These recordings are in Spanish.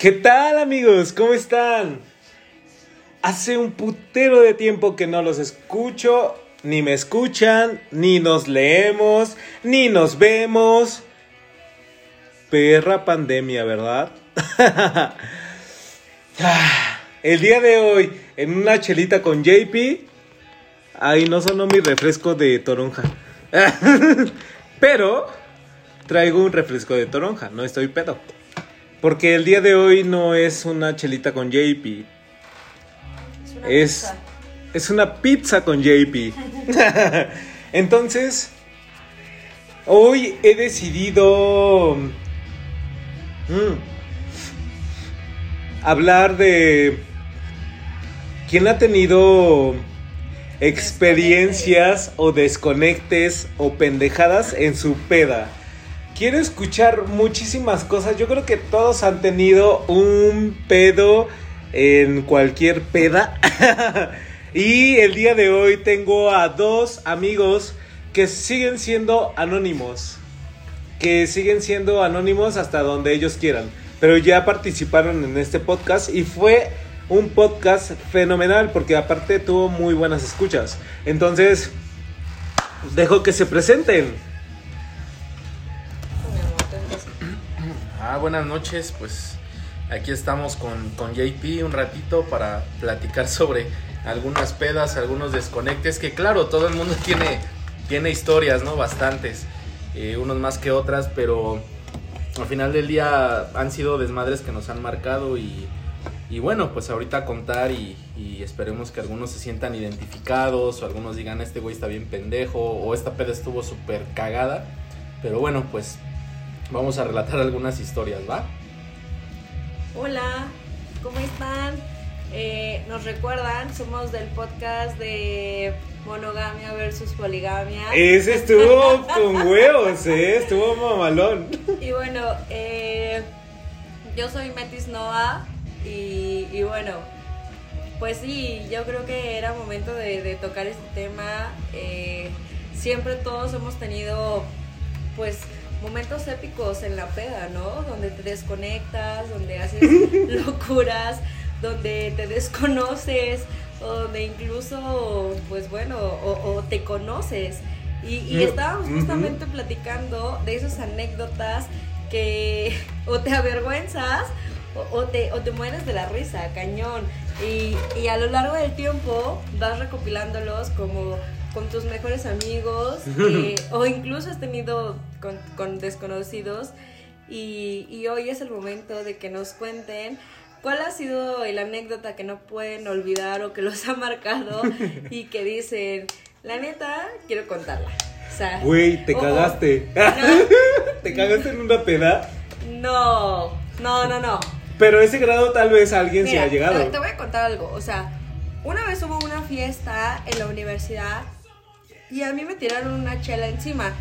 ¿Qué tal amigos? ¿Cómo están? Hace un putero de tiempo que no los escucho, ni me escuchan, ni nos leemos, ni nos vemos. Perra pandemia, ¿verdad? El día de hoy, en una chelita con JP, ahí no sonó mi refresco de toronja. Pero traigo un refresco de toronja, no estoy pedo. Porque el día de hoy no es una chelita con JP. Es una Es, pizza. es una pizza con JP. Entonces, hoy he decidido mm, hablar de quién ha tenido experiencias o desconectes o pendejadas en su peda. Quiero escuchar muchísimas cosas. Yo creo que todos han tenido un pedo en cualquier peda. y el día de hoy tengo a dos amigos que siguen siendo anónimos. Que siguen siendo anónimos hasta donde ellos quieran. Pero ya participaron en este podcast y fue un podcast fenomenal porque aparte tuvo muy buenas escuchas. Entonces, dejo que se presenten. Ah, buenas noches, pues aquí estamos con, con JP un ratito para platicar sobre algunas pedas, algunos desconectes, que claro, todo el mundo tiene, tiene historias, ¿no? Bastantes, eh, unos más que otras, pero al final del día han sido desmadres que nos han marcado y, bueno, pues ahorita contar y, y esperemos que algunos se sientan identificados o algunos digan, este güey está bien pendejo o esta peda estuvo súper cagada, pero bueno, pues vamos a relatar algunas historias, ¿va? Hola, ¿cómo están? Eh, Nos recuerdan, somos del podcast de monogamia versus poligamia. Ese estuvo con huevos, ¿eh? Estuvo mamalón. Y bueno, eh, yo soy Metis Noah y, y bueno, pues sí, yo creo que era momento de, de tocar este tema. Eh, siempre todos hemos tenido, pues, momentos épicos en la peda, ¿no? Donde te desconectas, donde haces locuras, donde te desconoces, o donde incluso, pues bueno, o, o te conoces. Y, y estábamos justamente platicando de esas anécdotas que o te avergüenzas o, o te, o te mueres de la risa, cañón. Y, y a lo largo del tiempo vas recopilándolos como con tus mejores amigos eh, o incluso has tenido con, con desconocidos y, y hoy es el momento de que nos cuenten cuál ha sido la anécdota que no pueden olvidar o que los ha marcado y que dicen, la neta, quiero contarla. O sea, Güey, te cagaste. te cagaste en una peda. No, no, no, no. Pero ese grado tal vez alguien se ha llegado. Te voy a contar algo. O sea, una vez hubo una fiesta en la universidad y a mí me tiraron una chela encima,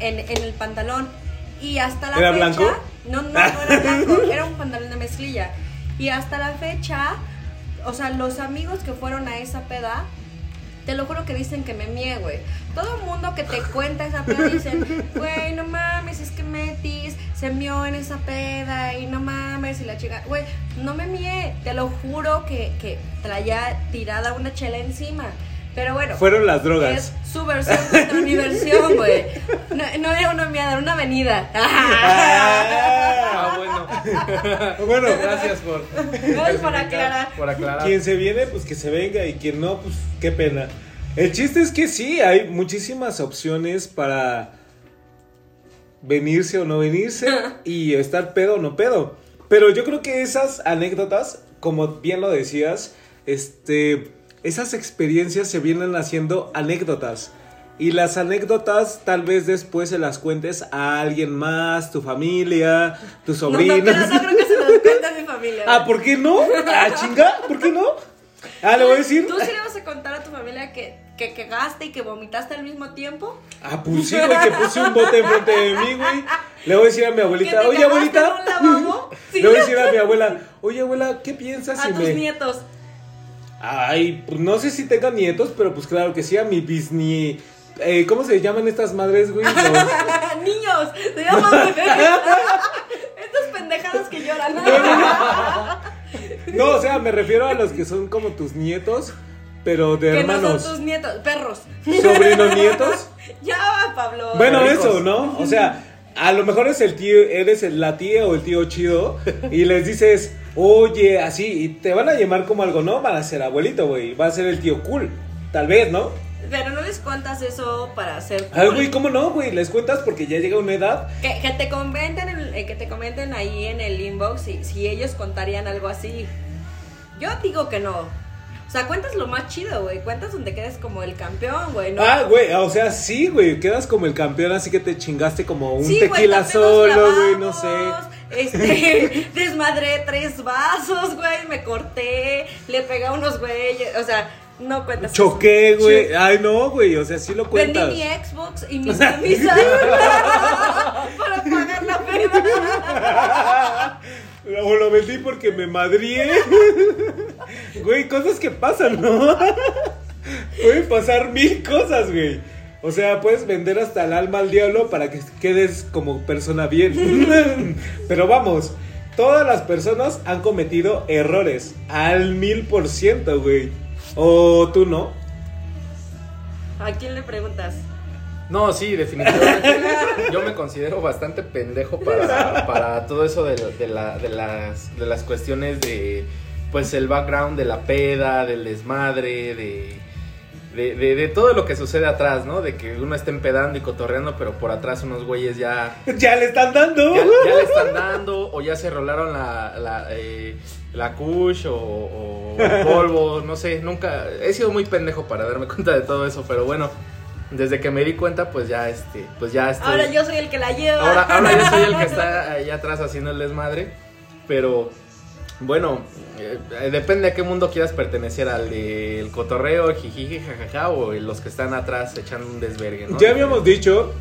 en, en el pantalón. Y hasta la ¿Era fecha. blanco? No, no, no era blanco, era un pantalón de mezclilla. Y hasta la fecha, o sea, los amigos que fueron a esa peda, te lo juro que dicen que me mie, güey. Todo el mundo que te cuenta esa peda dicen, güey, no mames, es que Metis se mió en esa peda y no mames, y la chica, güey, no me mie, te lo juro que, que traía tirada una chela encima. Pero bueno, Fueron las drogas. es su versión contra mi versión, güey. No, no era una miada, era una avenida. Ah, bueno. Bueno, Gracias por, Gracias por aclarar. Por aclarar. quien se viene, pues que se venga. Y quien no, pues qué pena. El chiste es que sí, hay muchísimas opciones para venirse o no venirse y estar pedo o no pedo. Pero yo creo que esas anécdotas, como bien lo decías, este, esas experiencias se vienen haciendo anécdotas. Y las anécdotas tal vez después se las cuentes a alguien más, tu familia, tus No, no, pero no creo que se los cuente a mi familia. Ah, ¿por qué no? Ah, chinga, ¿por qué no? Ah, le voy a decir. ¿Tú sí le vas a contar a tu familia que, que cagaste y que vomitaste al mismo tiempo? Ah, pues sí, güey, que puse un bote enfrente de mí, güey. Le voy a decir a mi ¿Que abuelita, oye, abuelita. en un lavabo? Sí. Le voy a decir a mi abuela, oye, abuela, ¿qué piensas A si tus me. nietos. Ay, pues no sé si tenga nietos, pero pues claro que sí, a mi bisni. Eh, ¿Cómo se llaman estas madres, güey? Los- Niños, se llaman. Estos pendejadas que lloran. No, o sea, me refiero a los que son como tus nietos, pero de que no son tus nietos, perros. Sobrinos nietos. Ya, Pablo. Bueno, Hijos. eso, ¿no? O sea, a lo mejor es el tío, eres la tía o el tío chido y les dices, oye, así, y te van a llamar como algo, ¿no? Van a ser abuelito, güey, va a ser el tío cool, tal vez, ¿no? Pero no les cuentas eso para hacer. Ay, cool. güey, ¿cómo no, güey? Les cuentas porque ya llega una edad. Que, que te comenten, en- eh, que te comenten ahí en el inbox si, si ellos contarían algo así. Yo digo que no. O sea, cuentas lo más chido, güey. Cuentas donde quedes como el campeón, güey. ¿no? Ah, güey, o sea, sí, güey, quedas como el campeón, así que te chingaste como un Sí, tequila solo, güey, no sé. Este, desmadré tres vasos, güey, me corté, le pegué a unos güeyes, o sea, no cuentas. Choqué, güey. Ay, no, güey, o sea, sí lo Vendí cuentas. mi Xbox y mis camisas para pagar la pena. O lo vendí porque me madrié. Güey, cosas que pasan, ¿no? Pueden pasar mil cosas, güey. O sea, puedes vender hasta el alma al diablo para que quedes como persona bien. Pero vamos, todas las personas han cometido errores al mil por ciento, güey. O tú no. ¿A quién le preguntas? No, sí, definitivamente. Yo me considero bastante pendejo para, para todo eso de, de la- de las, de las cuestiones de, pues, el background de la peda, del desmadre, de, de, de- de todo lo que sucede atrás, ¿no? De que uno está empedando y cotorreando, pero por atrás unos güeyes ya, Ya le están dando. ya, ya le están dando o ya se rolaron la, la, eh, la kush o, o polvo, no sé, nunca, he sido muy pendejo para darme cuenta de todo eso, pero bueno, desde que me di cuenta, pues ya, este, pues ya estoy... Ahora yo soy el que la lleva. Ahora, ahora yo soy el que está allá atrás haciendo el desmadre, pero bueno, eh, depende a qué mundo quieras pertenecer, al del cotorreo, el jijiji, jajaja, o los que están atrás echando un desvergue, ¿no? Ya habíamos dicho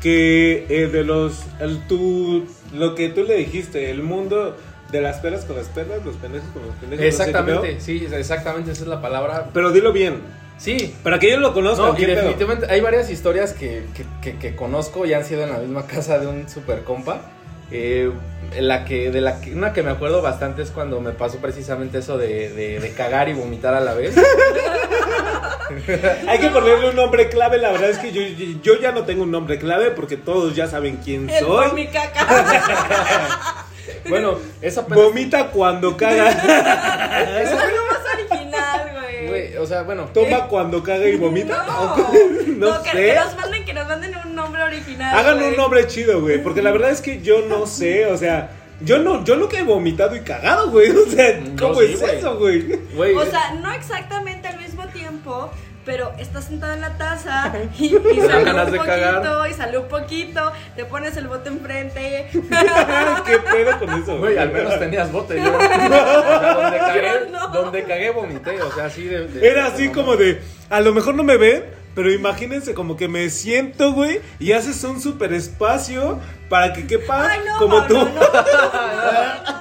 que eh, de los. El, tú, lo que tú le dijiste, el mundo de las peras con las perlas, los pendejos con los pendejos. no sé Exactamente, sí, exactamente, esa es la palabra. Pero dilo bien. Sí, Para que ellos lo conozcan. No, y ¿qué pedo? definitivamente hay varias historias que, que, que- que conozco y han sido en la misma casa de un super compa. Eh, la que, de la que, una que me acuerdo bastante es cuando me pasó precisamente eso de, de- de cagar y vomitar a la vez. Hay que ponerle un nombre clave. La verdad es que yo, yo ya no tengo un nombre clave porque todos ya saben quién El soy. mi caca. Bueno, esa Vomita cuando caga. Eso es lo más original, güey. Güey, o sea, bueno. Toma cuando caga y vomita. No, No, No, que, sé. que nos manden, que nos manden un nombre original. Hagan güey. un nombre chido, güey. Porque la verdad es que yo no sé. O sea, yo no, yo nunca he vomitado y cagado, güey. O sea, ¿cómo sí, es güey. eso, güey? Güey, O sea, no exactamente al mismo tiempo, pero estás sentado en la taza y, y sale un poquito cagar. y sale un poquito, te pones el bote enfrente. ¿Qué pedo con eso? Güey, al menos tenías bote. Yo, o sea, donde, cagué, no. donde cagué vomité, o sea, así de... de- Era así como de, a lo mejor no me ven, pero imagínense como que me siento, güey, y haces un super espacio para que quepa Ay, no, como Pablo, tú. no.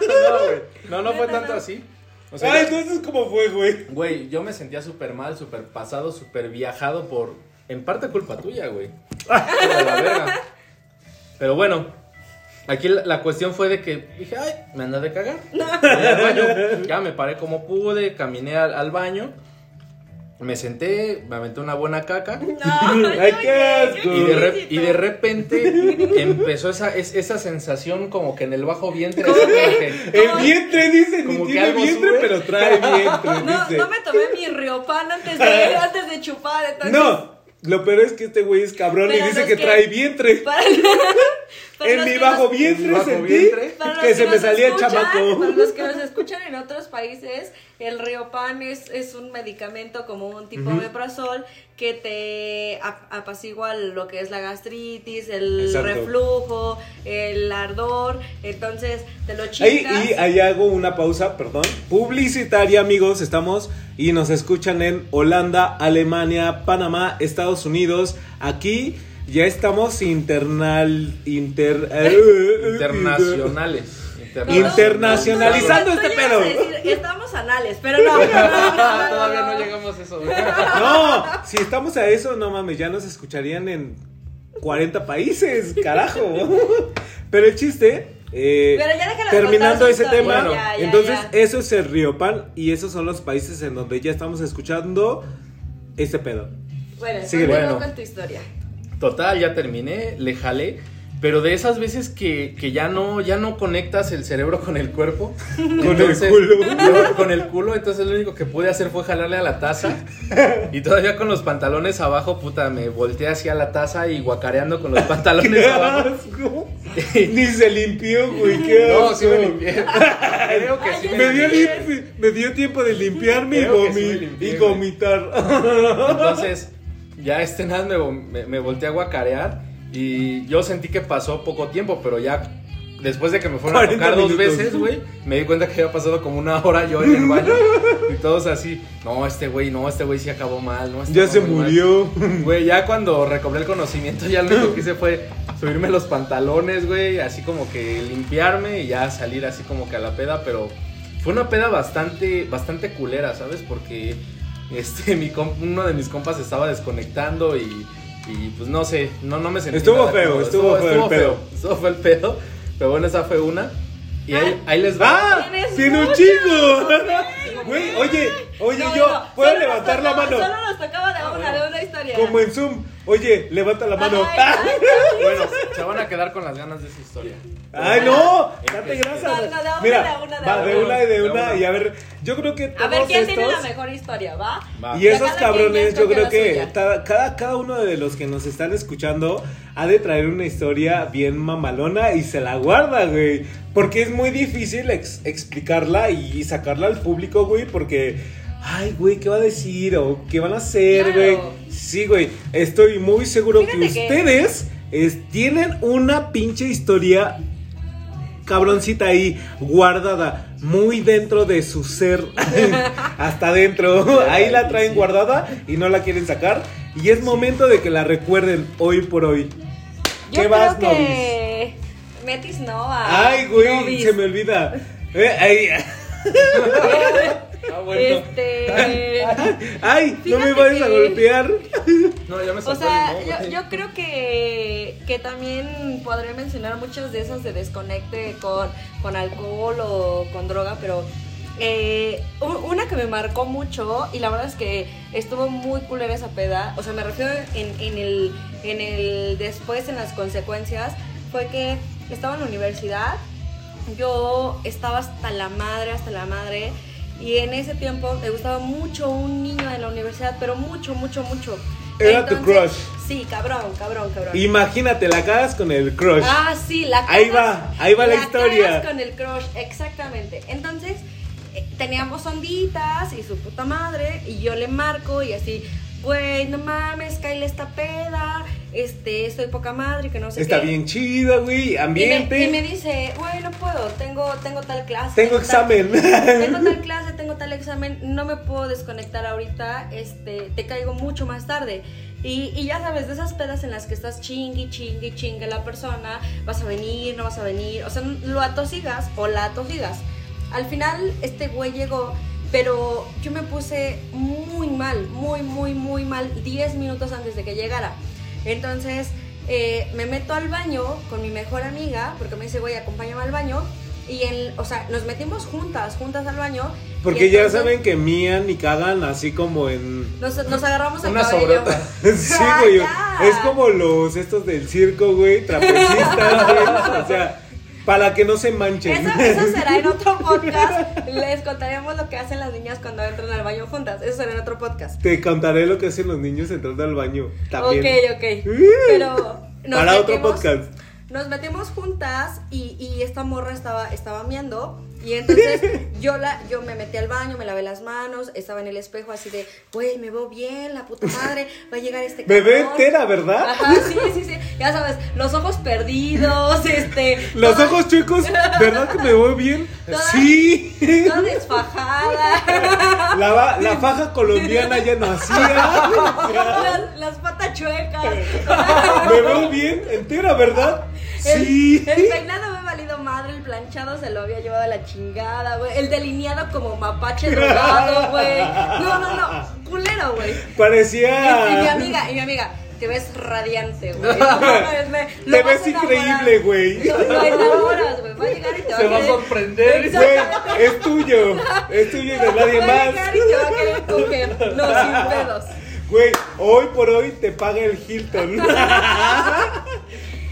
No, güey. No, no fue No, no, tanto así. O sea, Ay, entonces, ¿cómo fue, güey? Güey, yo me sentía súper mal, súper pasado, súper viajado por... En parte culpa tuya, güey. Por la verga. Pero bueno, aquí la, la cuestión fue de que dije, ay, me anda de cagar. Voy al baño. Ya me paré como pude, caminé al, al baño, me senté, me aventé una buena caca. No, Ay, qué asco. Y de, re- exquisito. y de repente empezó esa, es- esa sensación como que en el bajo vientre. así como que- El vientre dice, Como ni que tiene algo vientre, sube. pero trae vientre, No, dice. no me tomé mi riopan antes de, antes de chupar, entonces. No, lo peor es que este güey es cabrón y dice que- trae vientre. Para, para En mi que bajo nos- vientre bajo sentí vientre. los que se me salía el chamaco. Para los que nos escuchan en otros países, el Riopan es, es un medicamento como un tipo de omeprazol que te ap- apacigua lo que es la gastritis, el Exacto. reflujo, el ardor. Entonces te lo Ahí, chingas. y ahí hago una pausa, perdón, publicitaria, amigos. Estamos y nos escuchan en Holanda, Alemania, Panamá, Estados Unidos. Aquí ya estamos internal, inter, eh, internacionales. Internacionalizando este pedo. decir, estamos anales, pero no. Todavía no llegamos a eso. No, si estamos a eso, no mames, ya nos escucharían en 40 países, carajo. Pero el chiste, eh, Pero ya terminando ese historia, tema, Bueno, ya, ya, entonces ya. eso es el Riopan y esos son los países en donde ya estamos escuchando este pedo. Bueno, Sigue, bueno. con tu historia. Total, ya terminé, le jalé. Pero de esas veces que, que ya no ya no conectas el cerebro con el cuerpo. Con el culo. yo con el culo, entonces lo único que pude hacer fue jalarle a la taza. Y todavía con los pantalones abajo, puta, me volteé hacia la taza y guacareando con los pantalones ¡Qué abajo. asco! Ni se limpió, güey, qué No, asco. sí me limpié. Creo que sí Me me dio, limpié. me dio tiempo de limpiarme y, Creo vomi- limpié, y vomitar. Entonces, ya este nada me, me, me volteé a guacarear y yo sentí que pasó poco tiempo, pero ya después de que me fueron a 40 tocar dos minutos. veces, güey, me di cuenta que había pasado como una hora yo en el baño y todos así, no, este güey, no, este güey sí acabó mal, no, este ya se muy mal". murió. Güey, ya cuando recobré el conocimiento, ya lo único que hice fue subirme los pantalones, güey, así como que limpiarme y ya salir así como que a la peda, pero fue una peda bastante, bastante culera, ¿sabes? Porque este, mi comp- uno de mis compas estaba desconectando y, y, pues no sé, no, no me sentí Estuvo nada feo, cómodo. estuvo feo el pedo. Estuvo feo el pedo, pero bueno, esa fue una. Y ahí, ahí les va. ¡Ah! ¡Tiene un muchas. Güey, oye, oye, No, yo, no, ¿puedo levantar la mano? Solo nos tocaba de una, de una historia. Como en Zoom. Oye, levanta la mano. Ay, ay, Bueno, se van a quedar con las ganas de esa historia. ¡Ay, no! Date grasas. No, no, de una, Mira, de una, de va de una. una y de De una. una. Y a ver, yo creo que todos A ver, ¿quién tiene la estos... mejor historia, va? Va. Y esos cabrones, yo creo que cada, cada uno de los que nos están escuchando ha de traer una historia bien mamalona y se la guarda, güey. Porque es muy difícil ex- explicarla y sacarla al público, güey, porque, ay, güey, ¿qué va a decir? ¿O qué van a hacer, Claro. güey? Sí, güey, estoy muy seguro que Fíjate que- ustedes es- tienen una pinche historia cabroncita ahí guardada muy dentro de su ser hasta adentro. Ahí la traen guardada y no la quieren sacar. Y es momento de que la recuerden hoy por hoy. Yo ¿Qué creo vas, que Metis no ay güey se me olvida. Eh, ay, Ah, bueno. Este. ay no me vayas a golpear No, ya me O sea, yo, creo que, que también podría mencionar muchas de esas de desconecte con, con alcohol o con droga, pero eh, una que me marcó mucho y la verdad es que estuvo muy culera esa peda, o sea, me refiero en, en el, en el después, en las consecuencias, fue que estaba en la universidad, yo estaba hasta la madre, hasta la madre. Y en ese tiempo me gustaba mucho un niño de la universidad, pero mucho, mucho, mucho. Era tu crush. Sí, cabrón, cabrón, cabrón. imagínate la cagas con el crush Ah, sí, la Ahí cagas- va, ahí va la historia. cagas con el crush, exactamente. Entonces, eh, teníamos onditas y su puta madre, y yo le marco y así, güey, no mames, Kyle esta peda, este, estoy poca madre, que no sé está qué. bien chida güey Y me, ambiente y me dice, güey, no puedo, tengo, tengo tal clase. tengo tal- examen tengo tal clase, tengo tal examen, no me puedo desconectar ahorita, este, te caigo mucho más tarde. Y, y ya sabes, de esas pedas en las que estás chingui, chingui, chingue la persona, vas a venir, no vas a venir, o sea, lo atosigas o la atosigas. Al final, este güey llegó, pero yo me puse muy mal, muy, muy, muy mal, 10 minutos antes de que llegara. Entonces, eh, me meto al baño con mi mejor amiga, porque me dice, güey, acompáñame al baño. Y, en, o sea, nos metimos juntas, juntas al baño. Porque ya saben que mían y cagan así como en... Nos, nos agarramos el Una cabello. Sí, güey. Es como los estos del circo, güey, trapecistas, güey. O sea, para que no se manchen. Eso, eso será en otro podcast. Les contaremos lo que hacen las niñas cuando entran al baño juntas. Eso será en otro podcast. Te contaré lo que hacen los niños entrando al baño. También. Ok, ok. Pero nos Para otro podcast. Nos metimos juntas y, y esta morra estaba, estaba miando. Y entonces yo la, yo me metí al baño, me lavé las manos, estaba en el espejo así de, güey, me veo bien, la puta madre, va a llegar este Me ve cabrón". entera, ¿verdad? Ajá, sí, sí, sí. Ya sabes, los ojos perdidos, este. Los toda- ojos chicos, ¿verdad que me veo bien? Toda- Sí. Toda desfajada. La, la faja colombiana ya no hacía. las, las patas chuecas. Me veo bien entera, ¿verdad? El, Sí. el peinado valido madre, el planchado se lo había llevado a la chingada, güey. El delineado como mapache drogado, güey. No, no, no. Culero, güey. Y, y mi Parecía. amiga, y mi amiga, te ves radiante, güey. No Te ves increíble, güey. Lo, lo enamoras, güey. Va a llegar y te va Se a va a sorprender. Güey, es tuyo. Es tuyo y de nadie Va a más. llegar y te va a querer coger. No, sin pedos. Güey, hoy por hoy te paga el Hilton.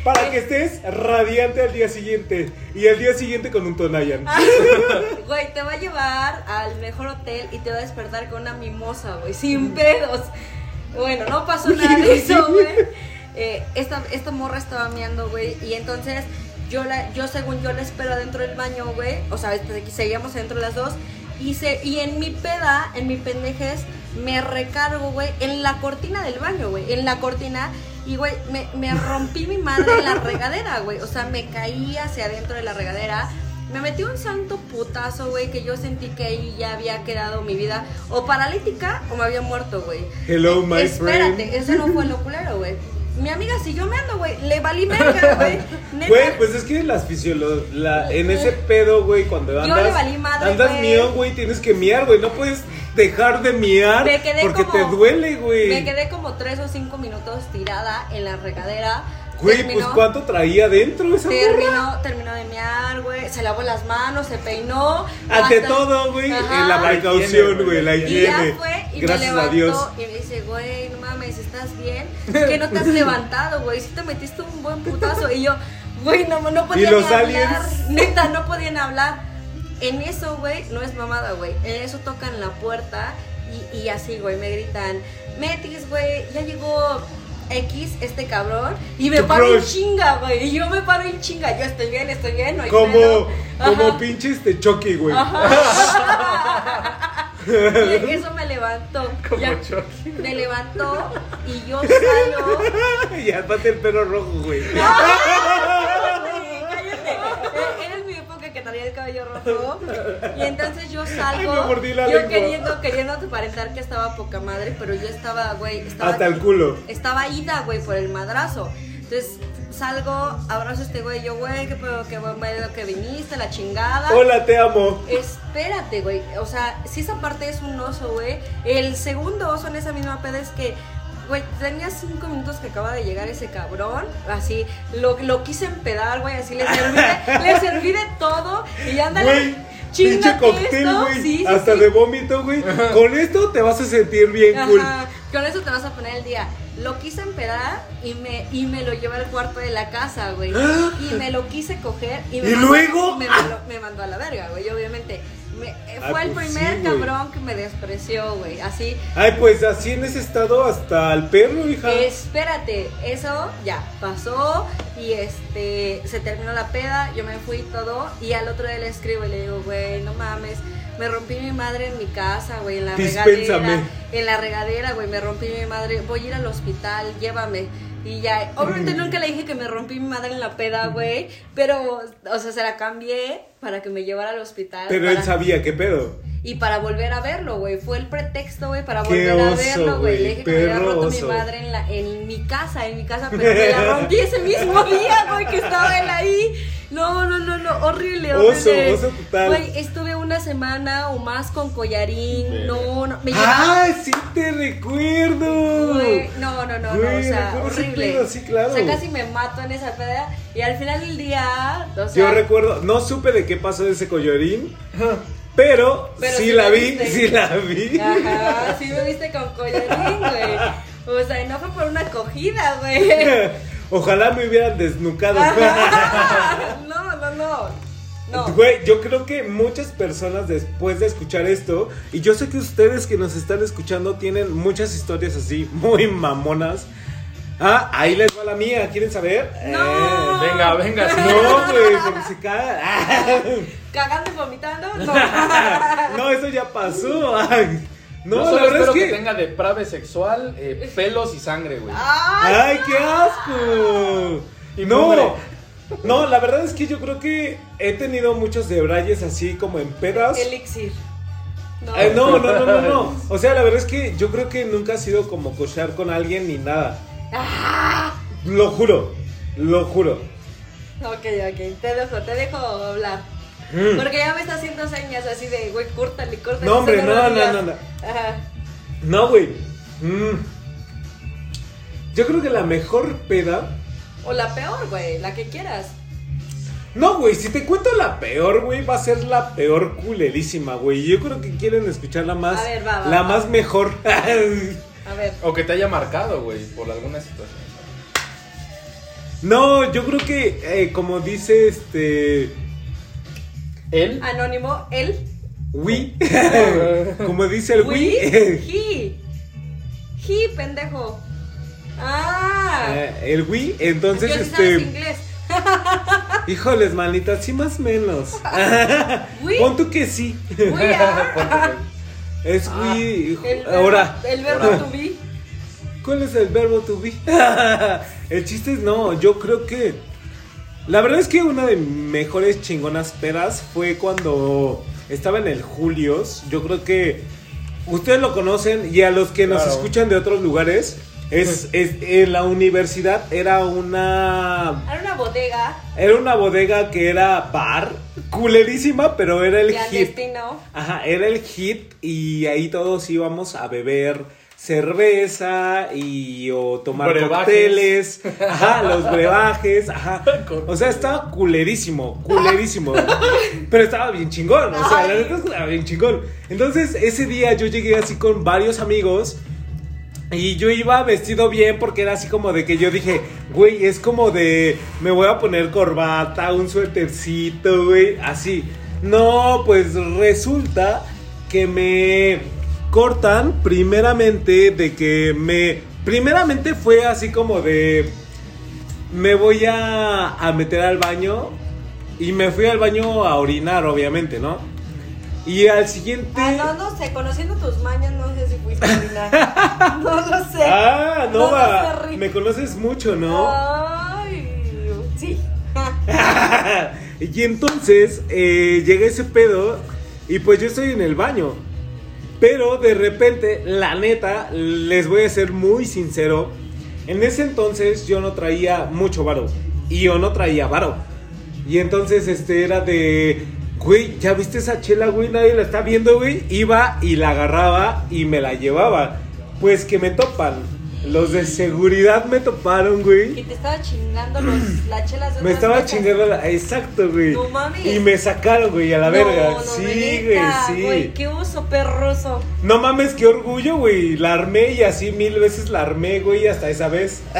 Para que estés radiante al día siguiente. Y al día siguiente con un Tonayan. Güey, te va a llevar al mejor hotel y te va a despertar con una mimosa, güey, sin pedos. Bueno, no pasó nada de eso, güey. Eh, esta, esta morra estaba meando, güey, y entonces yo, la, yo según yo la espero adentro del baño, güey. O sea, este, seguíamos adentro las dos. Y, se, y en mi peda, en mi pendejez, me recargo, güey, en la cortina del baño, güey. En la cortina. Y, güey, me, me rompí mi madre en la regadera, güey. O sea, me caí hacia adentro de la regadera. Me metí un santo putazo, güey, que yo sentí que ahí ya había quedado mi vida o paralítica o me había muerto, güey. Hello, my Espérate, friend. eso no fue lo culero, güey. Mi amiga siguió meando, güey. Le valí verga, güey. Güey, pues es que las fisiolo la, en ese pedo, güey, cuando Yo andas, le valí madre, andas mión, güey, tienes que miar, güey, no puedes dejar de miar Me quedé porque como- te duele, güey. Me quedé como tres o cinco minutos tirada en la regadera. Güey, Terminó- pues ¿cuánto traía dentro esa? Terminó, terminó de mear, güey. Se lavó las manos, se peinó. Ante hasta- todo, güey, Ajá. en la precaución, higiene, güey, la güey. Y ya higiene. fue y Gracias me levantó a Dios. y me dice, güey, no mames, ¿estás bien? Que no te has levantado, güey, sí te metiste un buen putazo. Y yo, güey, no, no podían los ni hablar. aliens? Neta, no podían hablar. En eso, güey, no es mamada, güey. En eso tocan la puerta y, y así, güey, me gritan, Metis, güey, ya llegó X, este cabrón. Y me paro en chinga, güey. Y yo me paro en chinga. Yo estoy bien, estoy bien, no hay Como, como Ajá. pinche este Chucky, güey. Y eso me levantó. Como Ya, Chucky. me levantó y yo salgo. y aparte el pelo rojo, güey. Oye, cállate. Eh, Era en mi época que traía el cabello rojo. Y entonces yo salgo. Ay, me mordí la yo lengua. queriendo, queriendo aparentar que estaba poca madre, pero yo estaba, güey, estaba. Hasta el culo. Estaba ida, güey, por el madrazo. Entonces salgo, abrazo a este güey, yo, güey, qué qué buen que viniste, la chingada. Hola, te amo. Espérate, güey. O sea, si esa parte es un oso, güey. El segundo oso en esa misma peda es que, güey, tenía cinco minutos que acaba de llegar ese cabrón. Así, lo, lo quise empedar, güey. Así le serví de, le serví de todo. Y ándale. Güey, pinche cóctel, esto. güey. Sí, sí, hasta sí. de vómito, güey. Con esto te vas a sentir bien cool. Ajá, con eso te vas a poner el día. Lo quise empedar y me, y me lo llevé al cuarto de la casa, güey. Y me lo quise coger y, me ¿Y mandó- luego? me, mandó- me mandó a la verga, güey, obviamente. Me- eh, Ah, fue el pues primer sí, cabrón que me despreció, güey. Así, Ay, pues así en ese estado hasta el perro, hija. espérate, eso ya pasó y este se terminó la peda, yo me fui todo y al otro día le escribo y le digo, güey, no mames, me rompí mi madre en mi casa, güey, en la Dispénsame. regadera, en la regadera, güey, me rompí mi madre, voy a ir al hospital, llévame. Y ya, obviamente nunca le dije que me rompí mi madre en la peda, güey, pero, o sea, se la cambié para que me llevara al hospital. Pero él sabía qué pedo. y para volver a verlo, güey. Fue el pretexto, güey, para volver a oso, verlo, güey. Le dije que me había roto oso. mi madre en, la, en mi casa, en mi casa, pero me la rompí ese mismo día, güey, que estaba él ahí. No, no, no, no, horrible, Oso, horrible. oso total. Güey, estuve una semana o más con collarín. No, no, me llevaba. ¡Ah, sí te recuerdo! Güey, no, no, no, no, o sea, horrible. pedo, sí, claro. O sea, casi me mato en esa peda. Y al final del día, o sea, Yo recuerdo, no supe de qué pasó ese collarín, pero, Pero sí, sí la vi, viste. sí la vi. Ajá, sí me viste con collarín, güey. O sea, y no fue por una acogida, güey. Ojalá me hubieran desnucado. No, no, no. No. Güey, yo creo que muchas personas después de escuchar esto, y yo sé que ustedes que nos están escuchando tienen muchas historias así, muy mamonas. Ah, ahí les va la mía, ¿quieren saber? No. Venga, venga, Eh, sí. no, güey, porque se caga. Ah. ¿Cagando y vomitando? No. No, eso ya pasó. Ay, No, no, solo la verdad espero es que... que. tenga deprave sexual, eh, pelos y sangre, güey. ¡Ay! ¡Ay, qué asco! Y no, mugre. No, la verdad es que yo creo que he tenido muchos debrayes así como en pedas. Elixir. No. Eh, no, no, no, no, no. O sea, la verdad es que yo creo que nunca ha sido como cochar con alguien ni nada. Ah. Lo juro, lo juro. Ok, ok, te dejo, te dejo hablar. Mm. Porque ya me está haciendo señas así de, güey, córtale, córtale. No, hombre, no, no, no, no. Ajá. No, güey. Mm. Yo creo que la mejor peda. O la peor, güey, la que quieras. No, güey, si te cuento la peor, güey, va a ser la peor culerísima, güey. Yo creo que quieren escuchar la más, A ver, va, va, la va. más mejor. A ver. O que te haya marcado, güey, por alguna situación. no, yo creo que, eh, como dice este, ¿Él? Anónimo, él. Wii, como dice el We, Wii, he. He, pendejo. Ah. eh, el Wii, entonces, Yo sí este, sabes inglés. híjoles, manita, sí más menos. Wii. Pon tú que sí. Are. Es Ah, Wii, El verbo, ahora. El verbo Ahora. to be. ¿Cuál es el verbo to be? el chiste es no, yo creo que. La verdad es que una de mis mejores chingonas pedas fue cuando estaba en el Julios. Yo creo que ustedes lo conocen y a los que nos escuchan de otros lugares, es, es- en la universidad era una. Era una bodega Era una bodega que era bar, culerísima, pero era el hit. clandestino. Ajá, era el hit y ahí todos íbamos a beber cerveza y o tomar Brebajes. cócteles, ajá, los brebajes, ajá. O sea, estaba culerísimo, culerísimo. Pero estaba bien chingón, o sea, la neta estaba bien chingón. Entonces, ese día yo llegué así con varios amigos y yo iba vestido bien porque era así como de que yo dije, güey, es como de, me voy a poner corbata, un suétercito, güey, así. No, pues resulta que me cortan primeramente de que me... Primeramente fue así como de, me voy a, a meter al baño y me fui al baño a orinar, obviamente, ¿no? Y al siguiente... Ah, no, no sé, conociendo tus mañas, no sé si fuiste a orinar. No lo sé. Ah, no, va. no me conoces mucho, ¿no? Ay, sí. y entonces eh, llega ese pedo y pues yo estoy en el baño. Pero de repente, la neta, les voy a ser muy sincero. En ese entonces yo no traía mucho varo. Y yo no traía varo. Y entonces este era de... Güey, ¿ya viste esa chela, güey? Nadie la está viendo, güey. Iba y la agarraba y me la llevaba. Pues que me topan. Los de seguridad me toparon, güey. Y te estaba chingando los, las chelas de Me estaba chingando la... Exacto, güey. No mames. Y me sacaron, güey, a la No, verga. no, sí, neta, güey, sí. güey, qué uso perroso. No mames, qué orgullo, güey. La armé y así mil veces la armé, güey, hasta esa vez.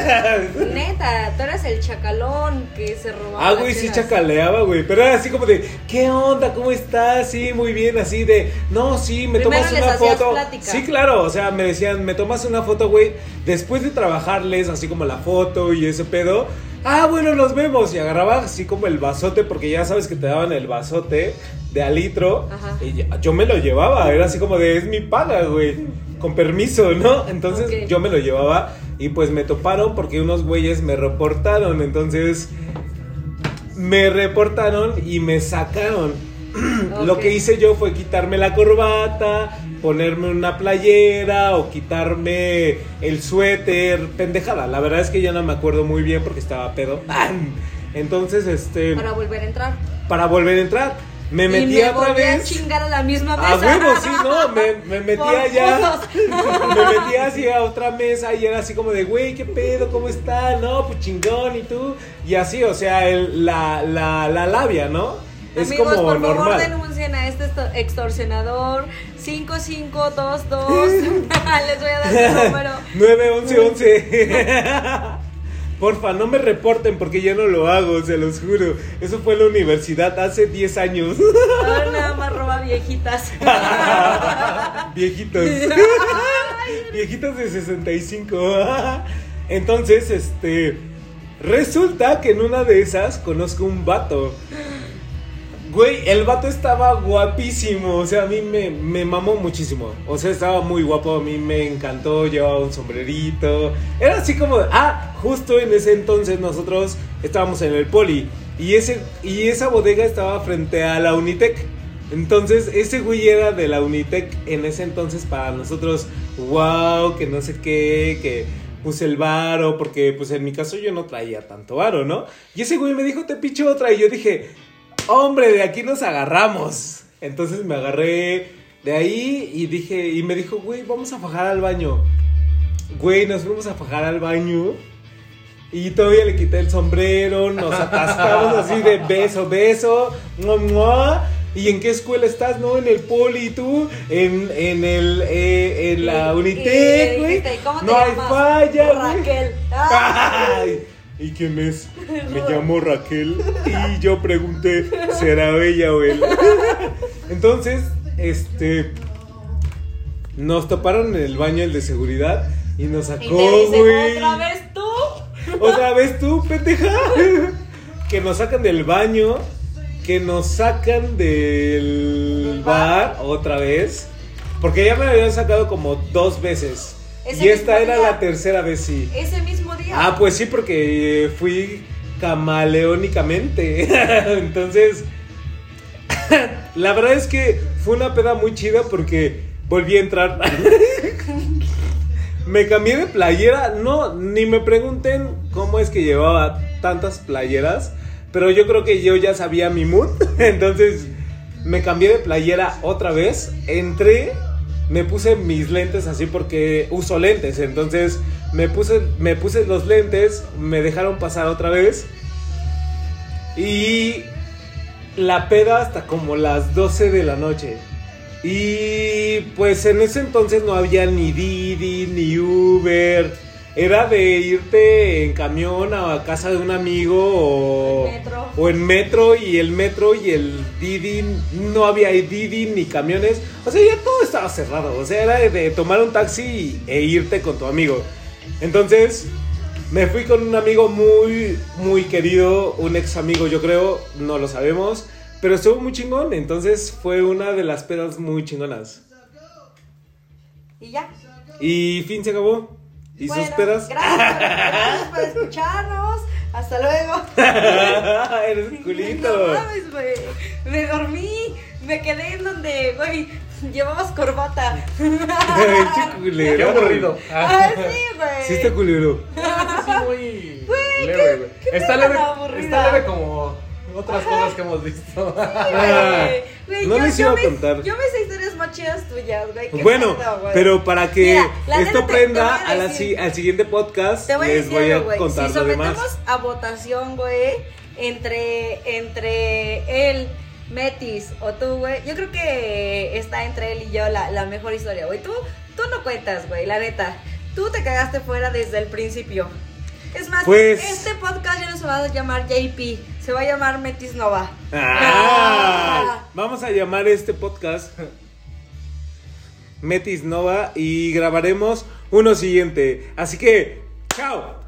Neta, tú eras el chacalón que se robaba. Ah, güey, sí chacaleaba, güey. Pero era así como de, ¿qué onda? ¿Cómo estás? Sí, muy bien, así de, no, sí, me Primero tomas les una foto. plática. Sí, claro, o sea, me decían, me tomas una foto, güey. Después de trabajarles, así como la foto y ese pedo. Ah, bueno, nos vemos. Y agarraba así como el vasote, porque ya sabes que te daban el vasote de a litro. Ajá. Y ya- yo me lo llevaba, era así como de, es mi paga, güey. Con permiso, ¿no? Entonces yo me lo llevaba y pues me toparon porque unos güeyes me reportaron. Entonces me reportaron y me sacaron. Lo que hice yo fue quitarme la corbata, ponerme una playera o quitarme el suéter, pendejada. La verdad es que ya no me acuerdo muy bien porque estaba pedo. Entonces, este, Para volver a entrar. para volver a entrar, me y metí me otra volví a vez. chingar a la misma A mesa. huevo, sí, no, me, me metí Por allá. putos. Me metí así a otra mesa y era así como de, güey, ¿qué pedo? ¿Cómo está? No, pues chingón, ¿y tú? Y así, o sea, el- la, la, la labia, ¿no? Es Amigos, como por favor, normal. denuncien a este extorsionador 5522. Les voy a dar su número. 91111. Porfa, no me reporten porque ya no lo hago, se los juro. Eso fue en la universidad hace 10 años. Ahora nada más roba viejitas. Viejitos. Viejitos de 65. Entonces, este. Resulta que en una de esas conozco un vato. Güey, el vato estaba guapísimo. O sea, a mí me, me mamó muchísimo. O sea, estaba muy guapo. A mí me encantó. Llevaba un sombrerito. Era así como. Ah, justo en ese entonces nosotros estábamos en el poli. Y, ese, y esa bodega estaba frente a la Unitec. Entonces, ese güey era de la Unitec en ese entonces para nosotros. Wow, que no sé qué, que puse el varo, porque pues en mi caso yo no traía tanto varo, ¿no? Y ese güey me dijo, te picho otra. Y yo dije, hombre, de aquí nos agarramos. Entonces me agarré de ahí y dije, y me dijo, güey, vamos a fajar al baño. Güey, nos fuimos a fajar al baño. Y todavía le quité el sombrero, nos atascamos así de beso, beso, mua, mua. ¿Y en qué escuela estás? No, en el poli, ¿y tú? En, en el, eh, en la Unitec, güey. dijiste, ¿y cómo te No hay falla, güey. Raquel. Ah. Ay, ¿Y quién es? Me llamo Raquel y yo pregunté, ¿será ella o él? Entonces, este, nos taparon en el baño el de seguridad y nos sacó, güey. otra vez tú. Otra vez tú, pendeja. Que nos sacan del baño, que nos sacan del ¿Del bar otra vez. Porque ya me habían sacado como dos veces. Y esta era día. la tercera vez, sí. Ese mismo. Ah, pues sí, porque fui camaleónicamente. Entonces, la verdad es que fue una peda muy chida porque volví a entrar. me cambié de playera. No, ni me pregunten cómo es que llevaba tantas playeras. Pero yo creo que yo ya sabía mi mood. Entonces, me cambié de playera otra vez. Entré me puse mis lentes así porque uso lentes. Entonces me puse, me puse los lentes, me dejaron pasar otra vez. Y la peda hasta como las 12 de la noche. Y pues en ese entonces no había ni Didi, ni Uber. Era de irte en camión a casa de un amigo o En metro. o en metro y el metro y el Didi, no había Didi ni camiones, o sea, ya todo estaba cerrado, o sea, era de, de tomar un taxi e irte con tu amigo. Entonces, me fui con un amigo muy, muy querido, un ex amigo yo creo, no lo sabemos, pero estuvo muy chingón, entonces fue una de las pedas muy chingonas. Y ya. Y fin se acabó. ¿Y Bueno, sus pedas? Gracias, gracias por escucharnos. Hasta luego. Eres No culito. mames, güey. Me dormí. Me quedé en donde, güey, llevabas corbata. Culero. Qué aburrido. Ah, sí, güey. Sí está culero. Ah, sí, muy Güey, leve, güey. qué Está leve, está leve como otras cosas que hemos visto. Ah, Güey, no yo- les yo iba a me- contar. Yo me sé historias más chidas tuyas, güey. qué Bueno, pedo, güey. pero para que Mira, la esto te- prenda te voy a a la decir- si- al siguiente podcast, Te voy a les decir voy a güey. contar Si lo sometemos demás. a votación, güey, entre, entre él, Metis o tú, güey, yo creo que está entre él y yo la, la mejor historia, güey. Tú, tú no cuentas, güey, la neta. Tú te cagaste fuera desde el principio. Es más, Pues- este podcast ya no se va a llamar JP, se va a llamar Metis Nova. Ah, vamos a llamar este podcast Metis Nova y grabaremos uno siguiente. Así que, chao.